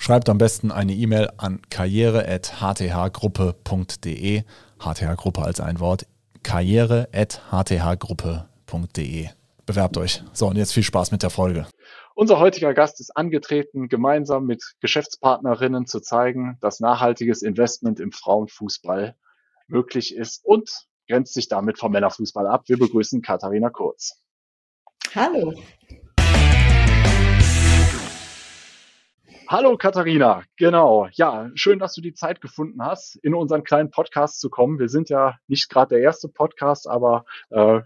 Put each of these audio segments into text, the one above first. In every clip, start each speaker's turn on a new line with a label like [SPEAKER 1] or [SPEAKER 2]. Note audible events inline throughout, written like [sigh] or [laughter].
[SPEAKER 1] Schreibt am besten eine E-Mail an karriere.hthgruppe.de. HTH-Gruppe als ein Wort. karriere.hthgruppe.de. Bewerbt euch. So, und jetzt viel Spaß mit der Folge.
[SPEAKER 2] Unser heutiger Gast ist angetreten, gemeinsam mit Geschäftspartnerinnen zu zeigen, dass nachhaltiges Investment im Frauenfußball möglich ist und grenzt sich damit vom Männerfußball ab. Wir begrüßen Katharina Kurz.
[SPEAKER 3] Hallo.
[SPEAKER 2] Hallo Katharina, genau. Ja, schön, dass du die Zeit gefunden hast, in unseren kleinen Podcast zu kommen. Wir sind ja nicht gerade der erste Podcast, aber äh,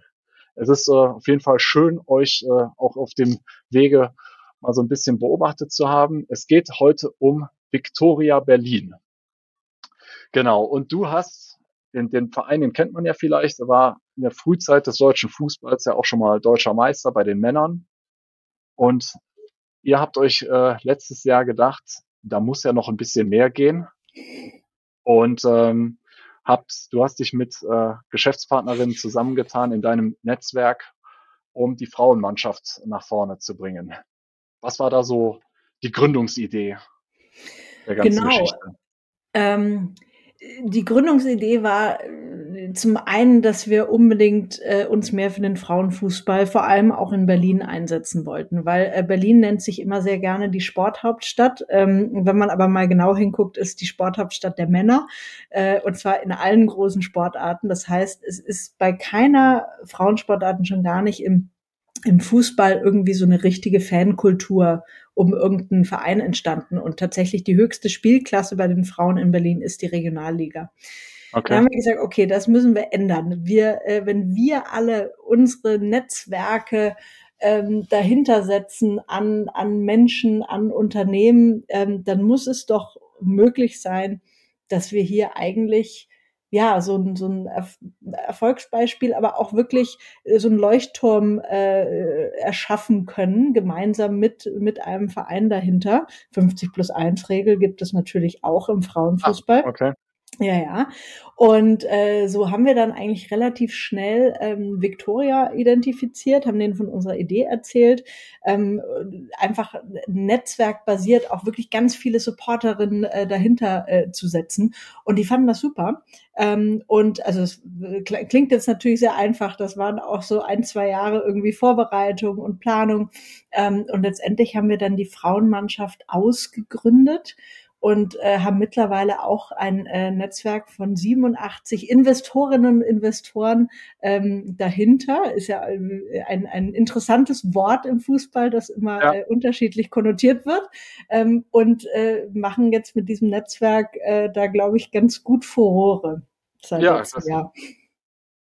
[SPEAKER 2] es ist äh, auf jeden Fall schön, euch äh, auch auf dem Wege mal so ein bisschen beobachtet zu haben. Es geht heute um Victoria Berlin. Genau. Und du hast den, den Verein, den kennt man ja vielleicht, war in der Frühzeit des deutschen Fußballs ja auch schon mal deutscher Meister bei den Männern. Und ihr habt euch äh, letztes Jahr gedacht, da muss ja noch ein bisschen mehr gehen. Und ähm, habt, du hast dich mit äh, Geschäftspartnerinnen zusammengetan in deinem Netzwerk, um die Frauenmannschaft nach vorne zu bringen. Was war da so die Gründungsidee
[SPEAKER 3] der ganzen genau. Geschichte? Ähm, die Gründungsidee war zum einen, dass wir unbedingt äh, uns mehr für den Frauenfußball, vor allem auch in Berlin einsetzen wollten, weil äh, Berlin nennt sich immer sehr gerne die Sporthauptstadt. Ähm, wenn man aber mal genau hinguckt, ist die Sporthauptstadt der Männer äh, und zwar in allen großen Sportarten. Das heißt, es ist bei keiner Frauensportarten schon gar nicht im im Fußball irgendwie so eine richtige Fankultur um irgendeinen Verein entstanden. Und tatsächlich die höchste Spielklasse bei den Frauen in Berlin ist die Regionalliga. Okay. Da haben wir gesagt, okay, das müssen wir ändern. Wir, äh, wenn wir alle unsere Netzwerke ähm, dahinter setzen an, an Menschen, an Unternehmen, ähm, dann muss es doch möglich sein, dass wir hier eigentlich ja, so ein, so ein Erfolgsbeispiel, aber auch wirklich äh, so ein Leuchtturm äh, erschaffen können, gemeinsam mit, mit einem Verein dahinter. 50 plus 1 Regel gibt es natürlich auch im Frauenfußball. Ah, okay. Ja, ja. Und äh, so haben wir dann eigentlich relativ schnell ähm, Victoria identifiziert, haben denen von unserer Idee erzählt, ähm, einfach netzwerkbasiert auch wirklich ganz viele Supporterinnen äh, dahinter äh, zu setzen. Und die fanden das super. Ähm, und also es klingt jetzt natürlich sehr einfach. Das waren auch so ein, zwei Jahre irgendwie Vorbereitung und Planung. Ähm, und letztendlich haben wir dann die Frauenmannschaft ausgegründet und äh, haben mittlerweile auch ein äh, Netzwerk von 87 Investorinnen und Investoren ähm, dahinter. Ist ja äh, ein, ein interessantes Wort im Fußball, das immer ja. äh, unterschiedlich konnotiert wird. Ähm, und äh, machen jetzt mit diesem Netzwerk äh, da, glaube ich, ganz gut Furore
[SPEAKER 2] seit ja, letztem Jahr.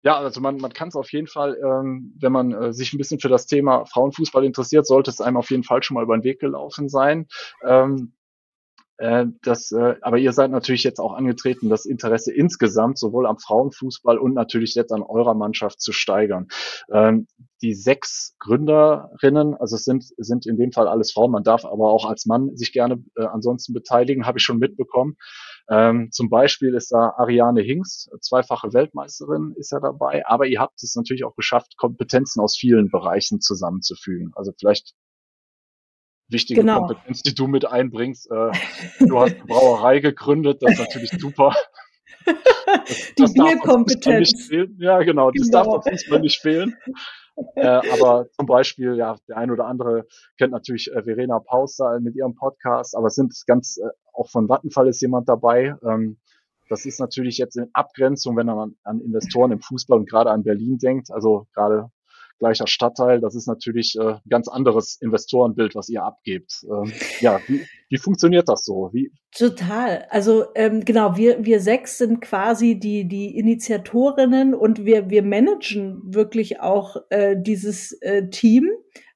[SPEAKER 2] Ja, also man, man kann es auf jeden Fall, ähm, wenn man äh, sich ein bisschen für das Thema Frauenfußball interessiert, sollte es einem auf jeden Fall schon mal über den Weg gelaufen sein. Ähm, äh, das, äh, aber ihr seid natürlich jetzt auch angetreten, das Interesse insgesamt sowohl am Frauenfußball und natürlich jetzt an eurer Mannschaft zu steigern. Ähm, die sechs Gründerinnen, also es sind, sind in dem Fall alles Frauen, man darf aber auch als Mann sich gerne äh, ansonsten beteiligen, habe ich schon mitbekommen. Ähm, zum Beispiel ist da Ariane Hinks, zweifache Weltmeisterin ist ja dabei, aber ihr habt es natürlich auch geschafft, Kompetenzen aus vielen Bereichen zusammenzufügen. Also vielleicht wichtige genau. Kompetenz, die du mit einbringst. Äh, du hast eine Brauerei gegründet, das ist natürlich super.
[SPEAKER 3] Das, [laughs] die das Bierkompetenz.
[SPEAKER 2] Ja, genau, das darf auf Fußball nicht fehlen. äh, aber zum Beispiel, ja, der ein oder andere kennt natürlich äh, Verena Pauster mit ihrem Podcast, aber es sind ganz, äh, auch von Vattenfall ist jemand dabei. Ähm, das ist natürlich jetzt in Abgrenzung, wenn man an, an Investoren im Fußball und gerade an Berlin denkt, also gerade gleicher Stadtteil. Das ist natürlich äh, ein ganz anderes Investorenbild, was ihr abgebt. Ähm, ja, wie, wie funktioniert das so? Wie?
[SPEAKER 3] Total. Also ähm, genau, wir, wir sechs sind quasi die, die Initiatorinnen und wir, wir managen wirklich auch äh, dieses äh, Team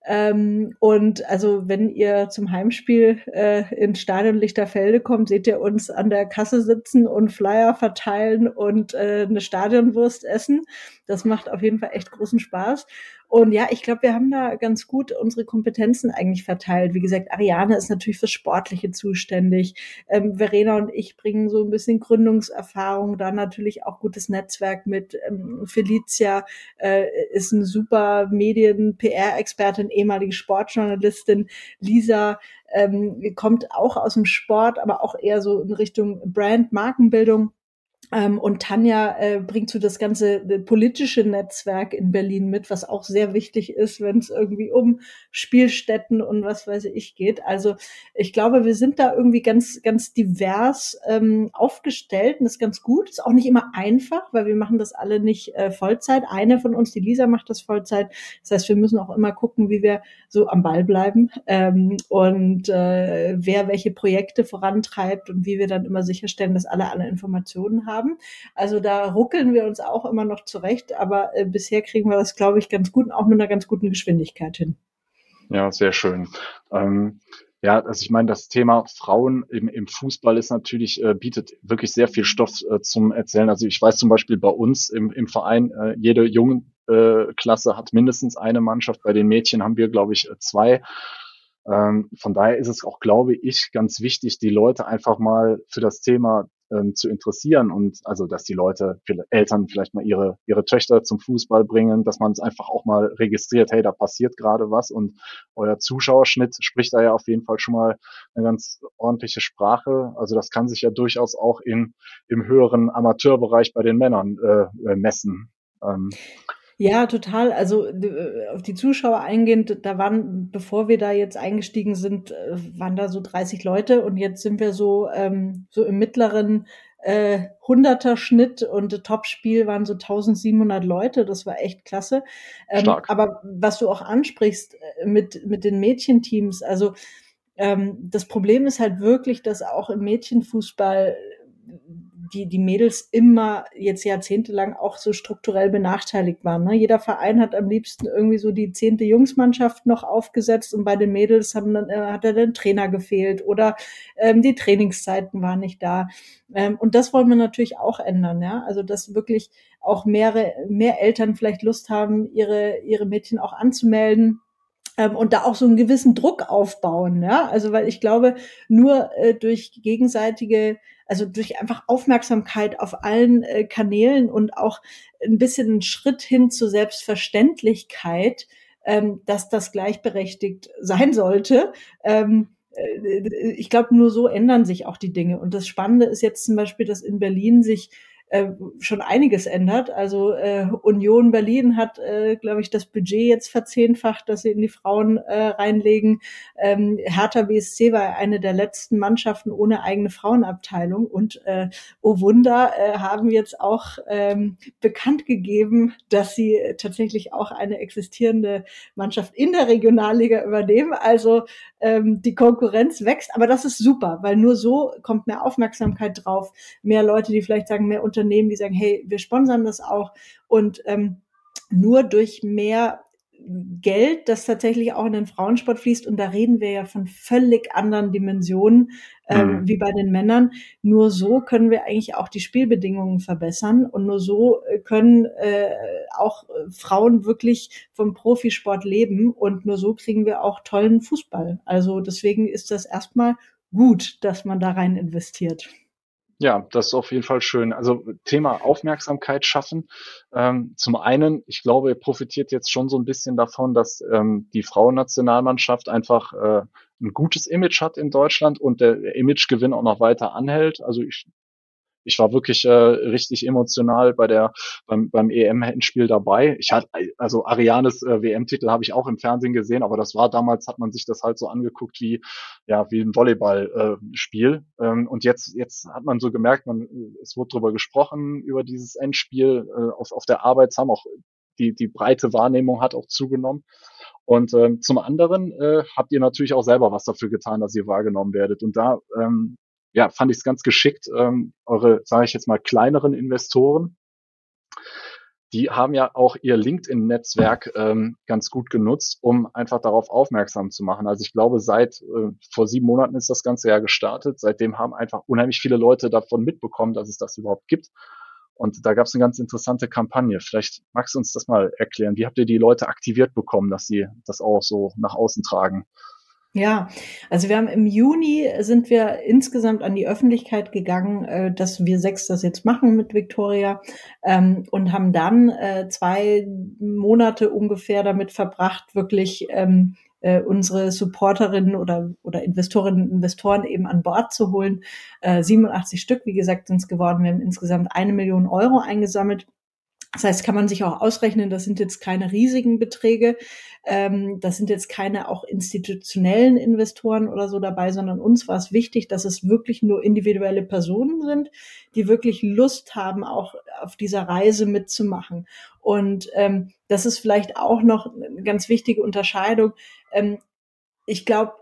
[SPEAKER 3] Ähm, und also wenn ihr zum Heimspiel äh, ins Stadion Lichterfelde kommt, seht ihr uns an der Kasse sitzen und Flyer verteilen und äh, eine Stadionwurst essen. Das macht auf jeden Fall echt großen Spaß. Und ja, ich glaube, wir haben da ganz gut unsere Kompetenzen eigentlich verteilt. Wie gesagt, Ariane ist natürlich fürs Sportliche zuständig. Ähm, Verena und ich bringen so ein bisschen Gründungserfahrung, da natürlich auch gutes Netzwerk mit. Ähm, Felicia äh, ist eine super Medien-PR-Expertin, ehemalige Sportjournalistin. Lisa ähm, kommt auch aus dem Sport, aber auch eher so in Richtung Brand-Markenbildung. Ähm, und Tanja äh, bringt so das ganze äh, politische Netzwerk in Berlin mit, was auch sehr wichtig ist, wenn es irgendwie um Spielstätten und was weiß ich geht. Also ich glaube, wir sind da irgendwie ganz, ganz divers ähm, aufgestellt und das ist ganz gut. Ist auch nicht immer einfach, weil wir machen das alle nicht äh, Vollzeit. Eine von uns, die Lisa, macht das Vollzeit. Das heißt, wir müssen auch immer gucken, wie wir so am Ball bleiben ähm, und äh, wer welche Projekte vorantreibt und wie wir dann immer sicherstellen, dass alle alle Informationen haben haben. Also da ruckeln wir uns auch immer noch zurecht, aber äh, bisher kriegen wir das, glaube ich, ganz gut auch mit einer ganz guten Geschwindigkeit hin.
[SPEAKER 2] Ja, sehr schön. Ähm, ja, also ich meine, das Thema Frauen im, im Fußball ist natürlich, äh, bietet wirklich sehr viel Stoff äh, zum Erzählen. Also ich weiß zum Beispiel bei uns im, im Verein, äh, jede Jungenklasse äh, hat mindestens eine Mannschaft. Bei den Mädchen haben wir, glaube ich, zwei. Ähm, von daher ist es auch, glaube ich, ganz wichtig, die Leute einfach mal für das Thema ähm, zu interessieren und also, dass die Leute, viele Eltern vielleicht mal ihre, ihre Töchter zum Fußball bringen, dass man es einfach auch mal registriert, hey, da passiert gerade was und euer Zuschauerschnitt spricht da ja auf jeden Fall schon mal eine ganz ordentliche Sprache. Also das kann sich ja durchaus auch in, im höheren Amateurbereich bei den Männern äh, äh messen. Ähm,
[SPEAKER 3] ja, total. Also äh, auf die Zuschauer eingehend, da waren, bevor wir da jetzt eingestiegen sind, äh, waren da so 30 Leute und jetzt sind wir so, ähm, so im mittleren äh, 100er Schnitt und Topspiel waren so 1700 Leute. Das war echt klasse. Ähm, Stark. Aber was du auch ansprichst äh, mit, mit den Mädchenteams, also ähm, das Problem ist halt wirklich, dass auch im Mädchenfußball die, die Mädels immer jetzt jahrzehntelang auch so strukturell benachteiligt waren. Ne? Jeder Verein hat am liebsten irgendwie so die zehnte Jungsmannschaft noch aufgesetzt und bei den Mädels haben dann, äh, hat er den Trainer gefehlt oder ähm, die Trainingszeiten waren nicht da. Ähm, und das wollen wir natürlich auch ändern, ja. Also dass wirklich auch mehrere, mehr Eltern vielleicht Lust haben, ihre, ihre Mädchen auch anzumelden ähm, und da auch so einen gewissen Druck aufbauen, ja. Also weil ich glaube, nur äh, durch gegenseitige, also durch einfach Aufmerksamkeit auf allen äh, Kanälen und auch ein bisschen einen Schritt hin zur Selbstverständlichkeit, ähm, dass das gleichberechtigt sein sollte. Ähm, äh, ich glaube, nur so ändern sich auch die Dinge. Und das Spannende ist jetzt zum Beispiel, dass in Berlin sich äh, schon einiges ändert. Also äh, Union Berlin hat, äh, glaube ich, das Budget jetzt verzehnfacht, dass sie in die Frauen äh, reinlegen. Ähm, Hertha BSC war eine der letzten Mannschaften ohne eigene Frauenabteilung und äh, oh Wunder, äh, haben jetzt auch ähm, bekannt gegeben, dass sie tatsächlich auch eine existierende Mannschaft in der Regionalliga übernehmen. Also ähm, die Konkurrenz wächst, aber das ist super, weil nur so kommt mehr Aufmerksamkeit drauf, mehr Leute, die vielleicht sagen, mehr Unternehmen, die sagen, hey, wir sponsern das auch und ähm, nur durch mehr Geld, das tatsächlich auch in den Frauensport fließt, und da reden wir ja von völlig anderen Dimensionen ähm, mhm. wie bei den Männern. Nur so können wir eigentlich auch die Spielbedingungen verbessern und nur so äh, können äh, auch Frauen wirklich vom Profisport leben und nur so kriegen wir auch tollen Fußball. Also deswegen ist das erstmal gut, dass man da rein investiert.
[SPEAKER 2] Ja, das ist auf jeden Fall schön. Also Thema Aufmerksamkeit schaffen. Ähm, zum einen, ich glaube, ihr profitiert jetzt schon so ein bisschen davon, dass ähm, die Frauennationalmannschaft einfach äh, ein gutes Image hat in Deutschland und der Imagegewinn auch noch weiter anhält. Also ich ich war wirklich äh, richtig emotional bei der beim, beim EM-Endspiel dabei. Ich hatte also Arianes äh, WM-Titel habe ich auch im Fernsehen gesehen, aber das war damals hat man sich das halt so angeguckt wie ja wie ein Volleyballspiel. Äh, ähm, und jetzt jetzt hat man so gemerkt, man es wurde drüber gesprochen über dieses Endspiel äh, auf auf der Arbeit haben auch die die breite Wahrnehmung hat auch zugenommen. Und ähm, zum anderen äh, habt ihr natürlich auch selber was dafür getan, dass ihr wahrgenommen werdet. Und da ähm, ja, fand ich es ganz geschickt, ähm, eure, sage ich jetzt mal, kleineren Investoren, die haben ja auch ihr LinkedIn-Netzwerk ähm, ganz gut genutzt, um einfach darauf aufmerksam zu machen. Also ich glaube, seit äh, vor sieben Monaten ist das Ganze ja gestartet. Seitdem haben einfach unheimlich viele Leute davon mitbekommen, dass es das überhaupt gibt. Und da gab es eine ganz interessante Kampagne. Vielleicht magst du uns das mal erklären. Wie habt ihr die Leute aktiviert bekommen, dass sie das auch so nach außen tragen?
[SPEAKER 3] Ja, also wir haben im Juni sind wir insgesamt an die Öffentlichkeit gegangen, äh, dass wir sechs das jetzt machen mit Victoria ähm, und haben dann äh, zwei Monate ungefähr damit verbracht, wirklich ähm, äh, unsere Supporterinnen oder, oder Investorinnen und Investoren eben an Bord zu holen. Äh, 87 Stück, wie gesagt, sind es geworden. Wir haben insgesamt eine Million Euro eingesammelt das heißt, kann man sich auch ausrechnen, das sind jetzt keine riesigen Beträge, ähm, das sind jetzt keine auch institutionellen Investoren oder so dabei, sondern uns war es wichtig, dass es wirklich nur individuelle Personen sind, die wirklich Lust haben, auch auf dieser Reise mitzumachen. Und ähm, das ist vielleicht auch noch eine ganz wichtige Unterscheidung. Ähm, ich glaube,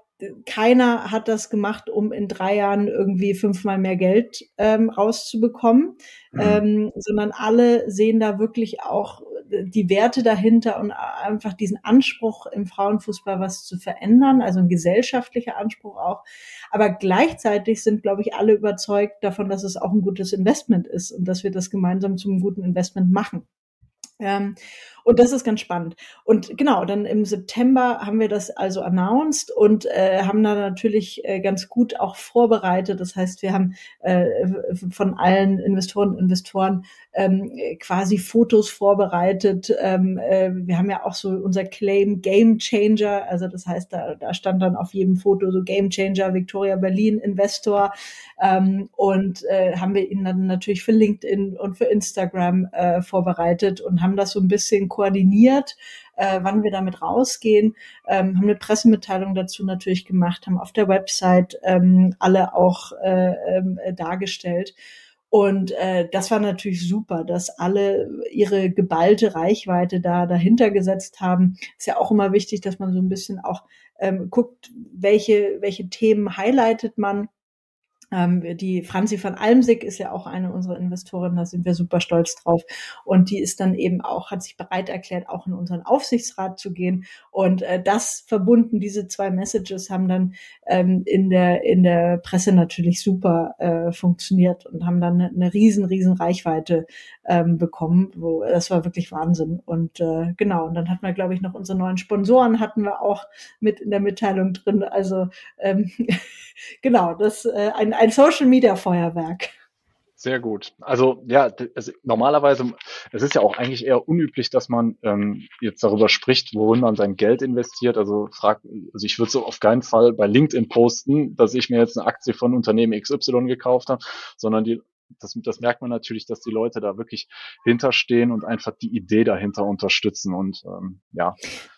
[SPEAKER 3] keiner hat das gemacht, um in drei Jahren irgendwie fünfmal mehr Geld ähm, rauszubekommen, mhm. ähm, sondern alle sehen da wirklich auch die Werte dahinter und einfach diesen Anspruch im Frauenfußball was zu verändern, also ein gesellschaftlicher Anspruch auch. Aber gleichzeitig sind, glaube ich, alle überzeugt davon, dass es auch ein gutes Investment ist und dass wir das gemeinsam zum guten Investment machen. Ähm, und das ist ganz spannend. Und genau, dann im September haben wir das also announced und äh, haben da natürlich äh, ganz gut auch vorbereitet. Das heißt, wir haben äh, von allen Investoren und Investoren ähm, quasi Fotos vorbereitet. Ähm, äh, wir haben ja auch so unser Claim Game Changer. Also das heißt, da, da stand dann auf jedem Foto so Game Changer, Victoria Berlin, Investor. Ähm, und äh, haben wir ihn dann natürlich für LinkedIn und für Instagram äh, vorbereitet und haben das so ein bisschen koordiniert, äh, wann wir damit rausgehen, ähm, haben eine Pressemitteilung dazu natürlich gemacht, haben auf der Website ähm, alle auch äh, äh, dargestellt. Und äh, das war natürlich super, dass alle ihre geballte Reichweite da dahinter gesetzt haben. Ist ja auch immer wichtig, dass man so ein bisschen auch ähm, guckt, welche, welche Themen highlightet man die Franzi von Almsig ist ja auch eine unserer Investoren, da sind wir super stolz drauf. Und die ist dann eben auch, hat sich bereit erklärt, auch in unseren Aufsichtsrat zu gehen. Und äh, das verbunden, diese zwei Messages haben dann ähm, in der in der Presse natürlich super äh, funktioniert und haben dann eine, eine riesen, riesen Reichweite ähm, bekommen. Wo, das war wirklich Wahnsinn. Und äh, genau, und dann hatten wir, glaube ich, noch unsere neuen Sponsoren hatten wir auch mit in der Mitteilung drin. Also ähm, [laughs] genau, das äh, ein, ein Social Media Feuerwerk.
[SPEAKER 2] Sehr gut. Also ja, es, normalerweise, es ist ja auch eigentlich eher unüblich, dass man ähm, jetzt darüber spricht, worin man sein Geld investiert. Also frag, also ich würde so auf keinen Fall bei LinkedIn posten, dass ich mir jetzt eine Aktie von Unternehmen XY gekauft habe, sondern die das, das merkt man natürlich, dass die Leute da wirklich hinterstehen und einfach die Idee dahinter unterstützen und ähm, ja.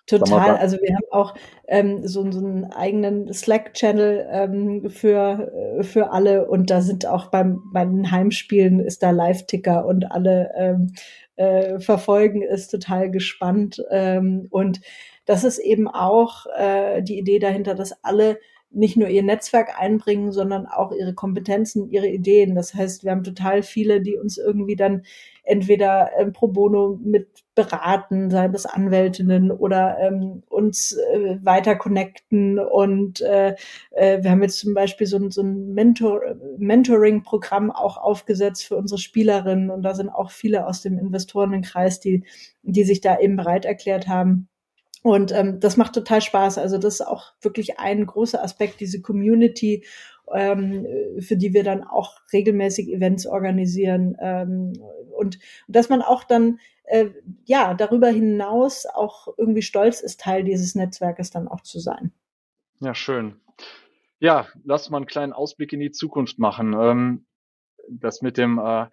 [SPEAKER 3] Total. Also wir haben auch ähm, so, so einen eigenen Slack-Channel ähm, für, äh, für alle und da sind auch beim, bei den Heimspielen ist da Live-Ticker und alle ähm, äh, verfolgen ist total gespannt. Ähm, und das ist eben auch äh, die Idee dahinter, dass alle nicht nur ihr Netzwerk einbringen, sondern auch ihre Kompetenzen, ihre Ideen. Das heißt, wir haben total viele, die uns irgendwie dann entweder ähm, pro bono mit beraten, seien das Anwältinnen oder ähm, uns äh, weiter connecten. Und äh, äh, wir haben jetzt zum Beispiel so, so ein Mentor, Mentoring-Programm auch aufgesetzt für unsere Spielerinnen. Und da sind auch viele aus dem Investorenkreis, die, die sich da eben bereit erklärt haben, und ähm, das macht total Spaß. Also das ist auch wirklich ein großer Aspekt, diese Community, ähm, für die wir dann auch regelmäßig Events organisieren. Ähm, und, dass man auch dann äh, ja darüber hinaus auch irgendwie stolz ist, Teil dieses Netzwerkes dann auch zu sein.
[SPEAKER 2] Ja, schön. Ja, lass mal einen kleinen Ausblick in die Zukunft machen. Ähm, das mit dem, äh,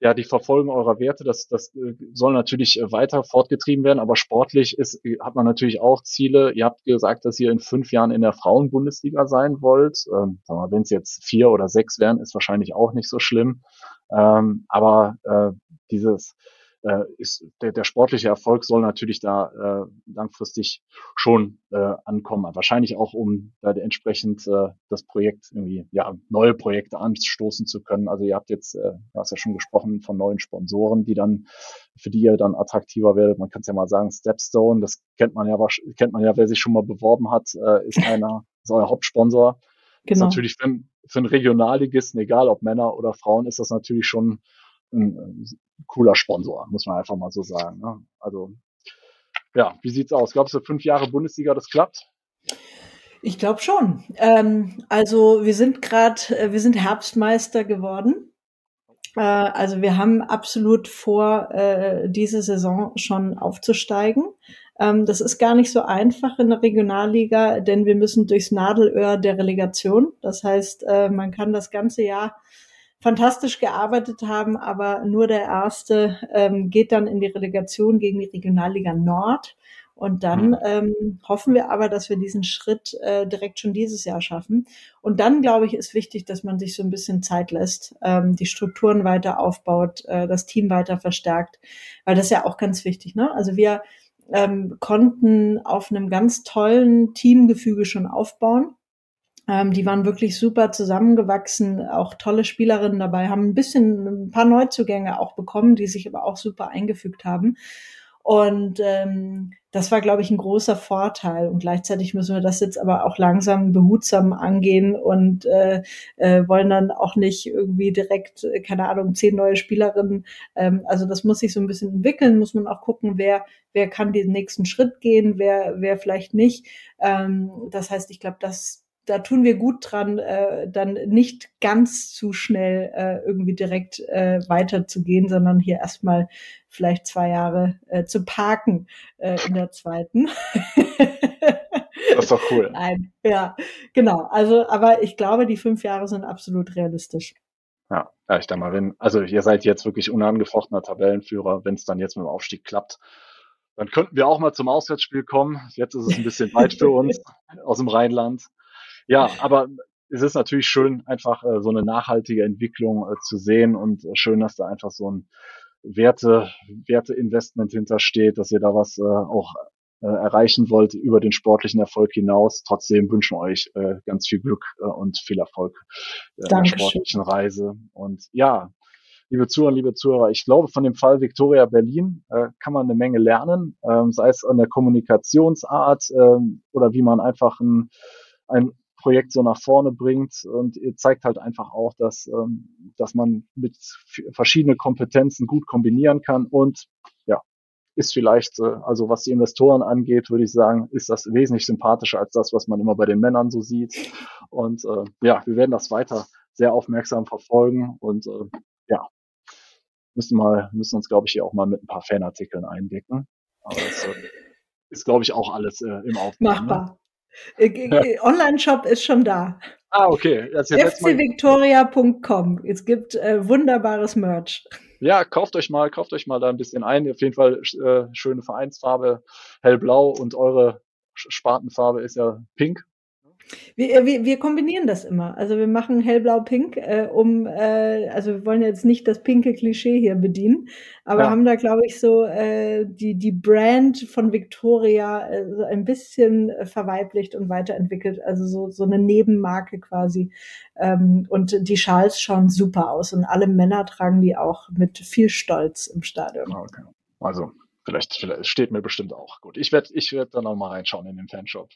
[SPEAKER 2] ja, die Verfolgung eurer Werte, das, das äh, soll natürlich äh, weiter fortgetrieben werden, aber sportlich ist, äh, hat man natürlich auch Ziele. Ihr habt gesagt, dass ihr in fünf Jahren in der Frauenbundesliga sein wollt. Ähm, Wenn es jetzt vier oder sechs wären, ist wahrscheinlich auch nicht so schlimm. Ähm, aber äh, dieses äh, ist der, der sportliche Erfolg soll natürlich da äh, langfristig schon äh, ankommen. Wahrscheinlich auch, um da entsprechend äh, das Projekt irgendwie, ja, neue Projekte anstoßen zu können. Also ihr habt jetzt, äh, du hast ja schon gesprochen von neuen Sponsoren, die dann, für die ihr dann attraktiver werdet. Man kann es ja mal sagen, Stepstone, das kennt man ja, kennt man ja, wer sich schon mal beworben hat, äh, ist einer, ist euer Hauptsponsor. Genau. Ist natürlich für, für einen Regionalligisten, egal ob Männer oder Frauen, ist das natürlich schon ein, ein cooler Sponsor, muss man einfach mal so sagen. Ne? Also, ja, wie sieht's aus? Glaubst du, fünf Jahre Bundesliga, das klappt?
[SPEAKER 3] Ich glaube schon. Ähm, also wir sind gerade, äh, wir sind Herbstmeister geworden. Äh, also wir haben absolut vor, äh, diese Saison schon aufzusteigen. Ähm, das ist gar nicht so einfach in der Regionalliga, denn wir müssen durchs Nadelöhr der Relegation. Das heißt, äh, man kann das ganze Jahr fantastisch gearbeitet haben, aber nur der erste ähm, geht dann in die Relegation gegen die Regionalliga Nord. Und dann mhm. ähm, hoffen wir aber, dass wir diesen Schritt äh, direkt schon dieses Jahr schaffen. Und dann, glaube ich, ist wichtig, dass man sich so ein bisschen Zeit lässt, ähm, die Strukturen weiter aufbaut, äh, das Team weiter verstärkt, weil das ist ja auch ganz wichtig. Ne? Also wir ähm, konnten auf einem ganz tollen Teamgefüge schon aufbauen. Ähm, die waren wirklich super zusammengewachsen, auch tolle Spielerinnen dabei, haben ein bisschen ein paar Neuzugänge auch bekommen, die sich aber auch super eingefügt haben. Und ähm, das war, glaube ich, ein großer Vorteil. Und gleichzeitig müssen wir das jetzt aber auch langsam behutsam angehen und äh, äh, wollen dann auch nicht irgendwie direkt, äh, keine Ahnung, zehn neue Spielerinnen. Ähm, also das muss sich so ein bisschen entwickeln, muss man auch gucken, wer, wer kann den nächsten Schritt gehen, wer, wer vielleicht nicht. Ähm, das heißt, ich glaube, das da tun wir gut dran, äh, dann nicht ganz zu schnell äh, irgendwie direkt äh, weiterzugehen, sondern hier erstmal vielleicht zwei Jahre äh, zu parken äh, in der zweiten. [laughs]
[SPEAKER 2] das ist doch cool.
[SPEAKER 3] Nein, ja, genau. Also, aber ich glaube, die fünf Jahre sind absolut realistisch.
[SPEAKER 2] Ja, ja, ich denke mal, wenn, also ihr seid jetzt wirklich unangefochtener Tabellenführer, wenn es dann jetzt mit dem Aufstieg klappt, dann könnten wir auch mal zum Auswärtsspiel kommen. Jetzt ist es ein bisschen weit für [laughs] uns aus dem Rheinland. Ja, aber es ist natürlich schön, einfach äh, so eine nachhaltige Entwicklung äh, zu sehen und äh, schön, dass da einfach so ein Werte, Werteinvestment hintersteht, dass ihr da was äh, auch äh, erreichen wollt über den sportlichen Erfolg hinaus. Trotzdem wünschen wir euch äh, ganz viel Glück äh, und viel Erfolg äh, in der sportlichen Reise. Und ja, liebe Zuhörer, liebe Zuhörer, ich glaube, von dem Fall Victoria Berlin äh, kann man eine Menge lernen, ähm, sei es an der Kommunikationsart ähm, oder wie man einfach ein, ein Projekt so nach vorne bringt und ihr zeigt halt einfach auch, dass, ähm, dass man mit verschiedenen Kompetenzen gut kombinieren kann und ja, ist vielleicht, äh, also was die Investoren angeht, würde ich sagen, ist das wesentlich sympathischer als das, was man immer bei den Männern so sieht. Und äh, ja, wir werden das weiter sehr aufmerksam verfolgen und äh, ja, müssen mal, müssen uns, glaube ich, hier auch mal mit ein paar Fanartikeln eindecken. Aber das äh, ist, glaube ich, auch alles äh, im Aufbau.
[SPEAKER 3] Ne? Machbar. Ne? Äh, Online-Shop ist schon da.
[SPEAKER 2] Ah, okay.
[SPEAKER 3] fcvictoria.com. Es gibt äh, wunderbares Merch.
[SPEAKER 2] Ja, kauft euch mal, kauft euch mal da ein bisschen ein. Auf jeden Fall äh, schöne Vereinsfarbe, hellblau und eure Spartenfarbe ist ja pink.
[SPEAKER 3] Wir, äh, wir, wir kombinieren das immer. Also wir machen hellblau-pink, äh, um, äh, also wir wollen jetzt nicht das pinke Klischee hier bedienen, aber ja. haben da, glaube ich, so äh, die, die Brand von Victoria äh, so ein bisschen äh, verweiblicht und weiterentwickelt. Also so, so eine Nebenmarke quasi. Ähm, und die Schals schauen super aus und alle Männer tragen die auch mit viel Stolz im Stadion.
[SPEAKER 2] Okay. Also vielleicht, vielleicht steht mir bestimmt auch. Gut, ich werde ich werd da nochmal reinschauen in den Fanshop.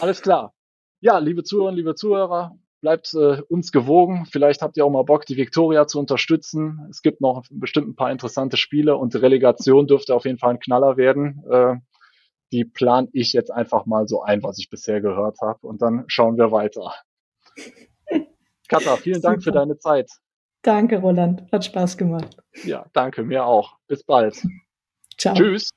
[SPEAKER 2] Alles klar. Ja, liebe Zuhörerinnen, liebe Zuhörer, bleibt äh, uns gewogen. Vielleicht habt ihr auch mal Bock, die Viktoria zu unterstützen. Es gibt noch bestimmt ein paar interessante Spiele und die Relegation dürfte auf jeden Fall ein Knaller werden. Äh, die plan ich jetzt einfach mal so ein, was ich bisher gehört habe. Und dann schauen wir weiter. [laughs] Katha, vielen Dank für deine Zeit.
[SPEAKER 3] Danke, Roland. Hat Spaß gemacht.
[SPEAKER 2] Ja, danke, mir auch. Bis bald. [laughs] Ciao. Tschüss.